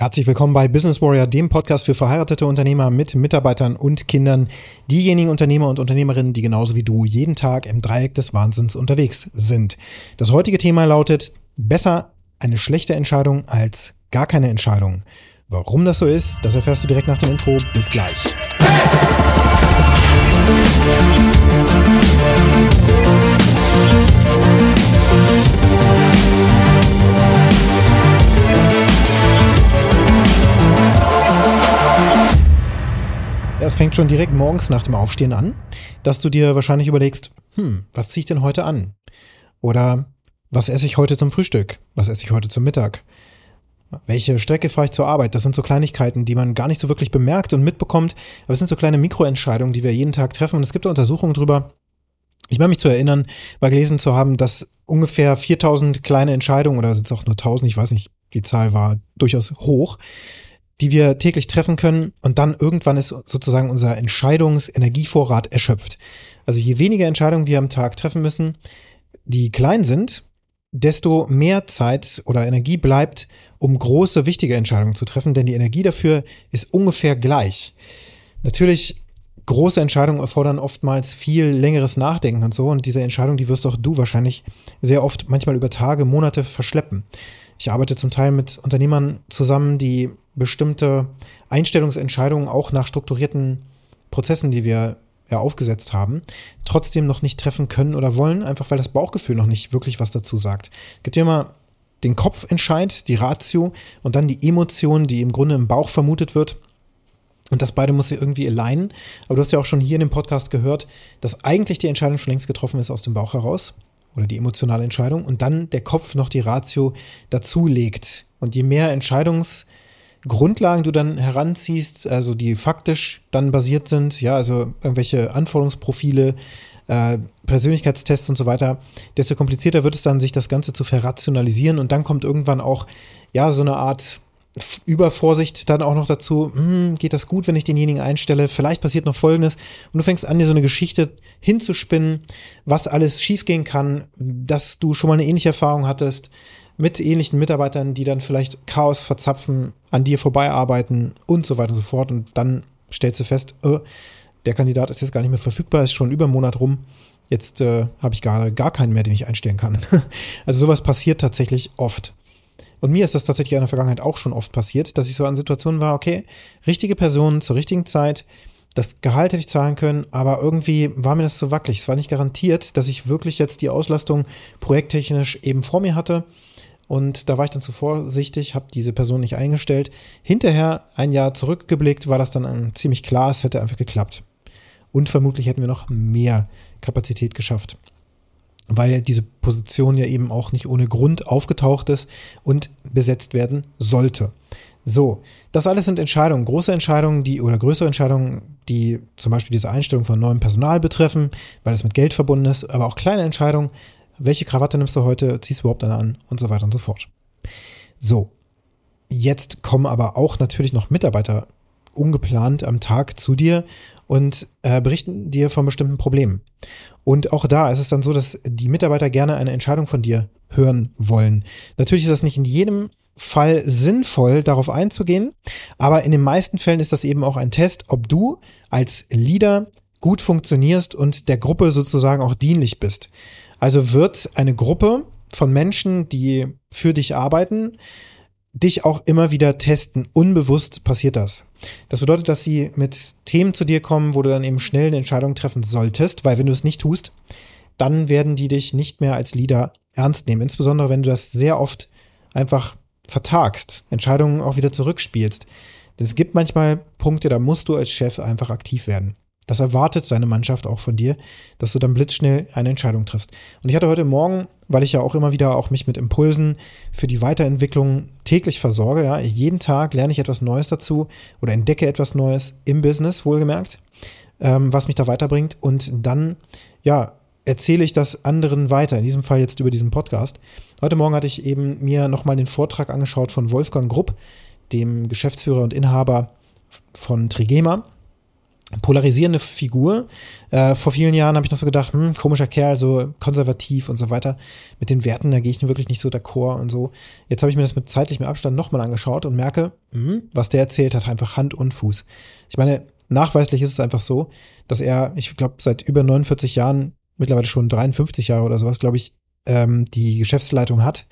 Herzlich willkommen bei Business Warrior, dem Podcast für verheiratete Unternehmer mit Mitarbeitern und Kindern. Diejenigen Unternehmer und Unternehmerinnen, die genauso wie du jeden Tag im Dreieck des Wahnsinns unterwegs sind. Das heutige Thema lautet, besser eine schlechte Entscheidung als gar keine Entscheidung. Warum das so ist, das erfährst du direkt nach dem Intro. Bis gleich. Ja, fängt schon direkt morgens nach dem Aufstehen an, dass du dir wahrscheinlich überlegst, hm, was ziehe ich denn heute an? Oder was esse ich heute zum Frühstück? Was esse ich heute zum Mittag? Welche Strecke fahre ich zur Arbeit? Das sind so Kleinigkeiten, die man gar nicht so wirklich bemerkt und mitbekommt. Aber es sind so kleine Mikroentscheidungen, die wir jeden Tag treffen. Und es gibt Untersuchungen drüber. Ich meine mich zu erinnern, mal gelesen zu haben, dass ungefähr 4000 kleine Entscheidungen, oder sind es auch nur 1000, ich weiß nicht, die Zahl war durchaus hoch, die wir täglich treffen können und dann irgendwann ist sozusagen unser Entscheidungsenergievorrat erschöpft. Also je weniger Entscheidungen wir am Tag treffen müssen, die klein sind, desto mehr Zeit oder Energie bleibt, um große, wichtige Entscheidungen zu treffen, denn die Energie dafür ist ungefähr gleich. Natürlich, große Entscheidungen erfordern oftmals viel längeres Nachdenken und so und diese Entscheidung, die wirst auch du wahrscheinlich sehr oft, manchmal über Tage, Monate verschleppen. Ich arbeite zum Teil mit Unternehmern zusammen, die bestimmte Einstellungsentscheidungen auch nach strukturierten Prozessen, die wir ja aufgesetzt haben, trotzdem noch nicht treffen können oder wollen, einfach weil das Bauchgefühl noch nicht wirklich was dazu sagt. Es gibt ja immer den Kopfentscheid, die Ratio und dann die Emotion, die im Grunde im Bauch vermutet wird. Und das beide muss ja irgendwie alignen. Aber du hast ja auch schon hier in dem Podcast gehört, dass eigentlich die Entscheidung schon längst getroffen ist aus dem Bauch heraus oder die emotionale Entscheidung und dann der Kopf noch die Ratio dazulegt. Und je mehr Entscheidungsgrundlagen du dann heranziehst, also die faktisch dann basiert sind, ja, also irgendwelche Anforderungsprofile, äh, Persönlichkeitstests und so weiter, desto komplizierter wird es dann, sich das Ganze zu verrationalisieren und dann kommt irgendwann auch, ja, so eine Art Übervorsicht dann auch noch dazu, hm, geht das gut, wenn ich denjenigen einstelle? Vielleicht passiert noch Folgendes und du fängst an, dir so eine Geschichte hinzuspinnen, was alles schiefgehen kann, dass du schon mal eine ähnliche Erfahrung hattest mit ähnlichen Mitarbeitern, die dann vielleicht Chaos verzapfen, an dir vorbeiarbeiten und so weiter und so fort und dann stellst du fest, äh, der Kandidat ist jetzt gar nicht mehr verfügbar, ist schon über einen Monat rum. Jetzt äh, habe ich gar, gar keinen mehr, den ich einstellen kann. also sowas passiert tatsächlich oft. Und mir ist das tatsächlich in der Vergangenheit auch schon oft passiert, dass ich so an Situationen war, okay, richtige Person zur richtigen Zeit, das Gehalt hätte ich zahlen können, aber irgendwie war mir das zu wackelig. Es war nicht garantiert, dass ich wirklich jetzt die Auslastung projekttechnisch eben vor mir hatte. Und da war ich dann zu vorsichtig, habe diese Person nicht eingestellt. Hinterher, ein Jahr zurückgeblickt, war das dann ziemlich klar, es hätte einfach geklappt. Und vermutlich hätten wir noch mehr Kapazität geschafft weil diese Position ja eben auch nicht ohne Grund aufgetaucht ist und besetzt werden sollte. So, das alles sind Entscheidungen, große Entscheidungen, die oder größere Entscheidungen, die zum Beispiel diese Einstellung von neuem Personal betreffen, weil es mit Geld verbunden ist, aber auch kleine Entscheidungen, welche Krawatte nimmst du heute, ziehst du überhaupt eine an und so weiter und so fort. So, jetzt kommen aber auch natürlich noch Mitarbeiter ungeplant am Tag zu dir und äh, berichten dir von bestimmten Problemen. Und auch da ist es dann so, dass die Mitarbeiter gerne eine Entscheidung von dir hören wollen. Natürlich ist das nicht in jedem Fall sinnvoll, darauf einzugehen, aber in den meisten Fällen ist das eben auch ein Test, ob du als Leader gut funktionierst und der Gruppe sozusagen auch dienlich bist. Also wird eine Gruppe von Menschen, die für dich arbeiten, dich auch immer wieder testen. Unbewusst passiert das. Das bedeutet, dass sie mit Themen zu dir kommen, wo du dann eben schnell eine Entscheidung treffen solltest, weil wenn du es nicht tust, dann werden die dich nicht mehr als Leader ernst nehmen. Insbesondere wenn du das sehr oft einfach vertagst, Entscheidungen auch wieder zurückspielst. Es gibt manchmal Punkte, da musst du als Chef einfach aktiv werden. Das erwartet seine Mannschaft auch von dir, dass du dann blitzschnell eine Entscheidung triffst. Und ich hatte heute Morgen, weil ich ja auch immer wieder auch mich mit Impulsen für die Weiterentwicklung täglich versorge, ja, jeden Tag lerne ich etwas Neues dazu oder entdecke etwas Neues im Business, wohlgemerkt, ähm, was mich da weiterbringt. Und dann, ja, erzähle ich das anderen weiter, in diesem Fall jetzt über diesen Podcast. Heute Morgen hatte ich eben mir nochmal den Vortrag angeschaut von Wolfgang Grupp, dem Geschäftsführer und Inhaber von Trigema polarisierende Figur. Äh, vor vielen Jahren habe ich noch so gedacht, hm, komischer Kerl, so konservativ und so weiter. Mit den Werten, da gehe ich wirklich nicht so d'accord und so. Jetzt habe ich mir das mit zeitlichem Abstand nochmal angeschaut und merke, hm, was der erzählt hat, einfach Hand und Fuß. Ich meine, nachweislich ist es einfach so, dass er, ich glaube, seit über 49 Jahren, mittlerweile schon 53 Jahre oder sowas, glaube ich, ähm, die Geschäftsleitung hat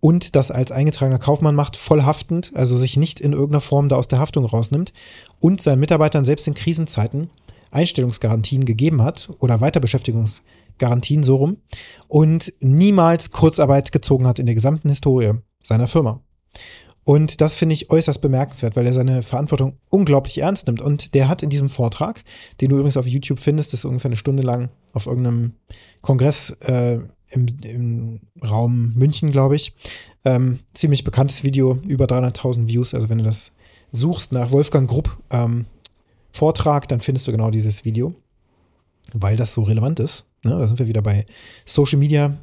und das als eingetragener Kaufmann macht, voll haftend, also sich nicht in irgendeiner Form da aus der Haftung rausnimmt und seinen Mitarbeitern selbst in Krisenzeiten Einstellungsgarantien gegeben hat oder Weiterbeschäftigungsgarantien so rum und niemals Kurzarbeit gezogen hat in der gesamten Historie seiner Firma. Und das finde ich äußerst bemerkenswert, weil er seine Verantwortung unglaublich ernst nimmt. Und der hat in diesem Vortrag, den du übrigens auf YouTube findest, das ist ungefähr eine Stunde lang auf irgendeinem Kongress äh, im, im Raum München, glaube ich. Ähm, ziemlich bekanntes Video, über 300.000 Views. Also wenn du das suchst nach Wolfgang Grupp ähm, Vortrag, dann findest du genau dieses Video, weil das so relevant ist. Ne? Da sind wir wieder bei Social Media,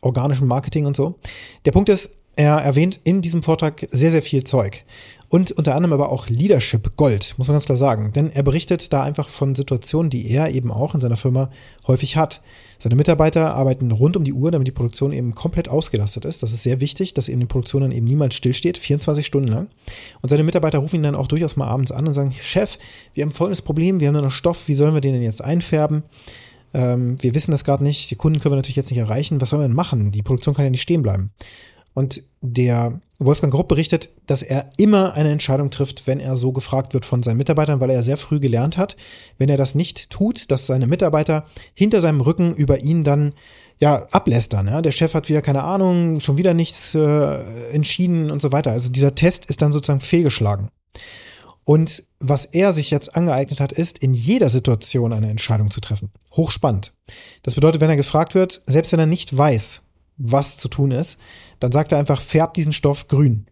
organischem Marketing und so. Der Punkt ist, er erwähnt in diesem Vortrag sehr, sehr viel Zeug. Und unter anderem aber auch Leadership Gold, muss man ganz klar sagen. Denn er berichtet da einfach von Situationen, die er eben auch in seiner Firma häufig hat. Seine Mitarbeiter arbeiten rund um die Uhr, damit die Produktion eben komplett ausgelastet ist. Das ist sehr wichtig, dass eben die Produktion dann eben niemals stillsteht, 24 Stunden lang. Und seine Mitarbeiter rufen ihn dann auch durchaus mal abends an und sagen, Chef, wir haben folgendes Problem, wir haben nur noch Stoff, wie sollen wir den denn jetzt einfärben? Ähm, wir wissen das gerade nicht, die Kunden können wir natürlich jetzt nicht erreichen, was sollen wir denn machen? Die Produktion kann ja nicht stehen bleiben. Und der Wolfgang Grupp berichtet, dass er immer eine Entscheidung trifft, wenn er so gefragt wird von seinen Mitarbeitern, weil er sehr früh gelernt hat, wenn er das nicht tut, dass seine Mitarbeiter hinter seinem Rücken über ihn dann ja ablästern. Ja? Der Chef hat wieder keine Ahnung, schon wieder nichts äh, entschieden und so weiter. Also dieser Test ist dann sozusagen fehlgeschlagen. Und was er sich jetzt angeeignet hat, ist, in jeder Situation eine Entscheidung zu treffen. Hochspannend. Das bedeutet, wenn er gefragt wird, selbst wenn er nicht weiß, was zu tun ist, dann sagt er einfach, färbt diesen Stoff grün.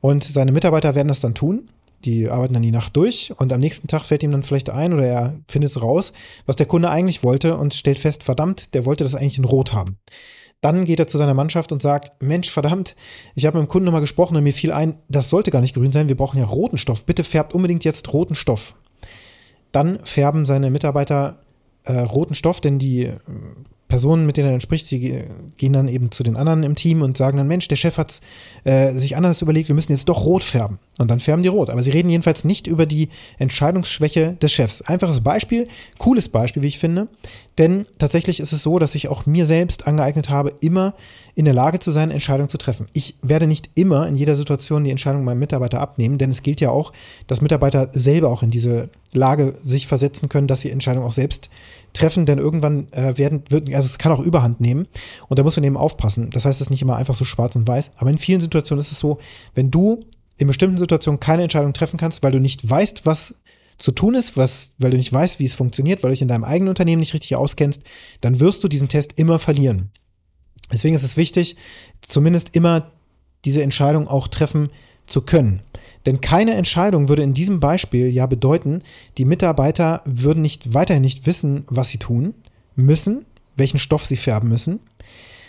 Und seine Mitarbeiter werden das dann tun. Die arbeiten dann die Nacht durch und am nächsten Tag fällt ihm dann vielleicht ein oder er findet es raus, was der Kunde eigentlich wollte und stellt fest, verdammt, der wollte das eigentlich in Rot haben. Dann geht er zu seiner Mannschaft und sagt, Mensch, verdammt, ich habe mit dem Kunden nochmal gesprochen und mir fiel ein, das sollte gar nicht grün sein, wir brauchen ja roten Stoff. Bitte färbt unbedingt jetzt roten Stoff. Dann färben seine Mitarbeiter äh, roten Stoff, denn die Personen, mit denen er dann spricht, die gehen dann eben zu den anderen im Team und sagen dann, Mensch, der Chef hat äh, sich anders überlegt, wir müssen jetzt doch rot färben. Und dann färben die rot. Aber sie reden jedenfalls nicht über die Entscheidungsschwäche des Chefs. Einfaches Beispiel, cooles Beispiel, wie ich finde. Denn tatsächlich ist es so, dass ich auch mir selbst angeeignet habe, immer in der Lage zu sein, Entscheidungen zu treffen. Ich werde nicht immer in jeder Situation die Entscheidung meinem Mitarbeiter abnehmen, denn es gilt ja auch, dass Mitarbeiter selber auch in diese Lage sich versetzen können, dass sie Entscheidungen auch selbst treffen, denn irgendwann äh, werden, wird, also es kann auch Überhand nehmen und da muss man eben aufpassen. Das heißt, es ist nicht immer einfach so schwarz und weiß, aber in vielen Situationen ist es so, wenn du in bestimmten Situationen keine Entscheidung treffen kannst, weil du nicht weißt, was zu tun ist, was, weil du nicht weißt, wie es funktioniert, weil du dich in deinem eigenen Unternehmen nicht richtig auskennst, dann wirst du diesen Test immer verlieren. Deswegen ist es wichtig, zumindest immer diese Entscheidung auch treffen zu können. Denn keine Entscheidung würde in diesem Beispiel ja bedeuten, die Mitarbeiter würden nicht weiterhin nicht wissen, was sie tun müssen, welchen Stoff sie färben müssen.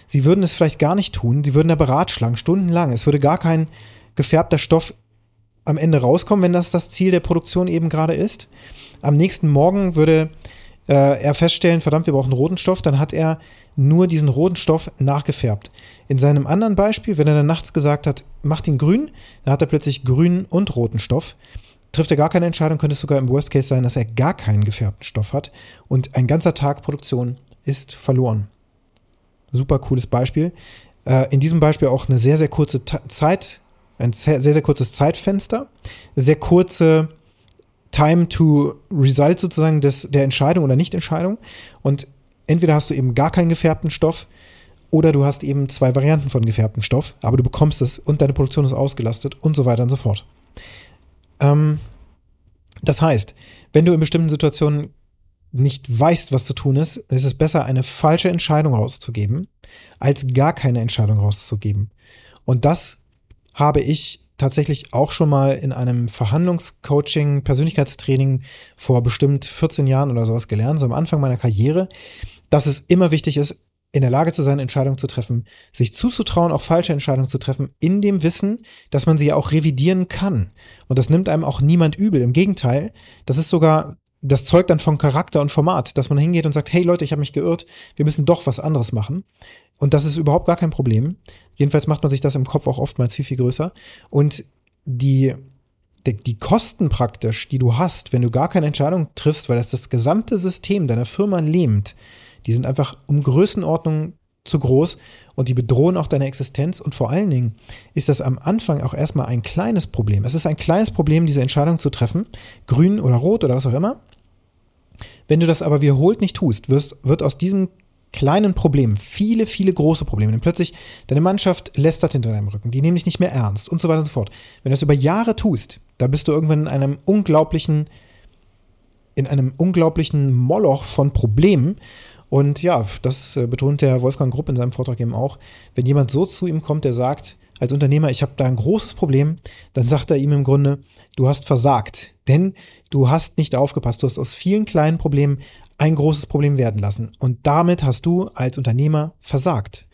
Sie würden es vielleicht gar nicht tun, sie würden da beratschlagen, stundenlang. Es würde gar kein gefärbter Stoff am Ende rauskommen, wenn das das Ziel der Produktion eben gerade ist. Am nächsten Morgen würde äh, er feststellen, verdammt, wir brauchen roten Stoff, dann hat er nur diesen roten Stoff nachgefärbt. In seinem anderen Beispiel, wenn er dann nachts gesagt hat, macht ihn grün, dann hat er plötzlich grünen und roten Stoff. Trifft er gar keine Entscheidung, könnte es sogar im Worst Case sein, dass er gar keinen gefärbten Stoff hat und ein ganzer Tag Produktion ist verloren. Super cooles Beispiel. Äh, in diesem Beispiel auch eine sehr, sehr kurze Zeit, ein sehr, sehr kurzes Zeitfenster, sehr kurze Time to Result sozusagen des, der Entscheidung oder Nichtentscheidung. Und entweder hast du eben gar keinen gefärbten Stoff oder du hast eben zwei Varianten von gefärbtem Stoff, aber du bekommst es und deine Produktion ist ausgelastet und so weiter und so fort. Ähm, das heißt, wenn du in bestimmten Situationen nicht weißt, was zu tun ist, ist es besser, eine falsche Entscheidung rauszugeben, als gar keine Entscheidung rauszugeben. Und das habe ich tatsächlich auch schon mal in einem Verhandlungscoaching, Persönlichkeitstraining vor bestimmt 14 Jahren oder sowas gelernt, so am Anfang meiner Karriere, dass es immer wichtig ist, in der Lage zu sein, Entscheidungen zu treffen, sich zuzutrauen, auch falsche Entscheidungen zu treffen, in dem Wissen, dass man sie ja auch revidieren kann. Und das nimmt einem auch niemand übel. Im Gegenteil, das ist sogar das zeugt dann von Charakter und Format, dass man hingeht und sagt, hey Leute, ich habe mich geirrt, wir müssen doch was anderes machen. Und das ist überhaupt gar kein Problem. Jedenfalls macht man sich das im Kopf auch oftmals viel, viel größer. Und die, die, die Kosten praktisch, die du hast, wenn du gar keine Entscheidung triffst, weil das das gesamte System deiner Firma lähmt, die sind einfach um Größenordnung zu groß und die bedrohen auch deine Existenz. Und vor allen Dingen ist das am Anfang auch erstmal ein kleines Problem. Es ist ein kleines Problem, diese Entscheidung zu treffen, grün oder rot oder was auch immer. Wenn du das aber wiederholt nicht tust, wirst, wird aus diesem kleinen Problem viele, viele große Probleme. Denn plötzlich deine Mannschaft lästert hinter deinem Rücken, die nehmen dich nicht mehr ernst und so weiter und so fort. Wenn du das über Jahre tust, da bist du irgendwann in einem unglaublichen, in einem unglaublichen Moloch von Problemen und ja, das äh, betont der Wolfgang Grupp in seinem Vortrag eben auch. Wenn jemand so zu ihm kommt, der sagt, als Unternehmer, ich habe da ein großes Problem, dann sagt er ihm im Grunde, du hast versagt, denn du hast nicht aufgepasst, du hast aus vielen kleinen Problemen ein großes Problem werden lassen. Und damit hast du als Unternehmer versagt.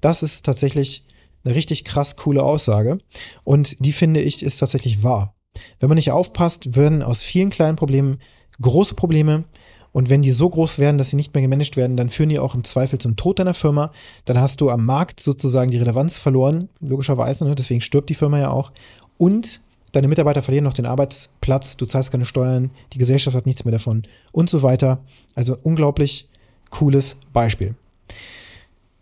Das ist tatsächlich eine richtig krass coole Aussage. Und die finde ich ist tatsächlich wahr. Wenn man nicht aufpasst, werden aus vielen kleinen Problemen große Probleme und wenn die so groß werden, dass sie nicht mehr gemanagt werden, dann führen die auch im Zweifel zum Tod deiner Firma. Dann hast du am Markt sozusagen die Relevanz verloren, logischerweise. Ne? Deswegen stirbt die Firma ja auch. Und deine Mitarbeiter verlieren noch den Arbeitsplatz, du zahlst keine Steuern, die Gesellschaft hat nichts mehr davon und so weiter. Also unglaublich cooles Beispiel.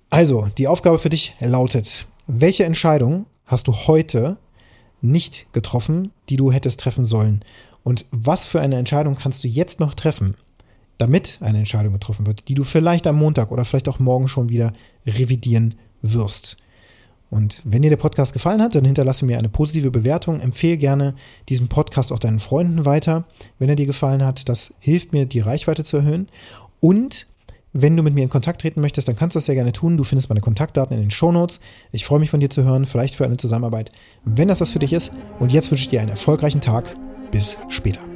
Also, die Aufgabe für dich lautet, welche Entscheidung hast du heute nicht getroffen, die du hättest treffen sollen? Und was für eine Entscheidung kannst du jetzt noch treffen, damit eine Entscheidung getroffen wird, die du vielleicht am Montag oder vielleicht auch morgen schon wieder revidieren wirst. Und wenn dir der Podcast gefallen hat, dann hinterlasse mir eine positive Bewertung. Empfehle gerne diesen Podcast auch deinen Freunden weiter, wenn er dir gefallen hat. Das hilft mir, die Reichweite zu erhöhen. Und wenn du mit mir in Kontakt treten möchtest, dann kannst du das sehr gerne tun. Du findest meine Kontaktdaten in den Shownotes. Ich freue mich von dir zu hören, vielleicht für eine Zusammenarbeit, wenn das was für dich ist. Und jetzt wünsche ich dir einen erfolgreichen Tag. Bis später.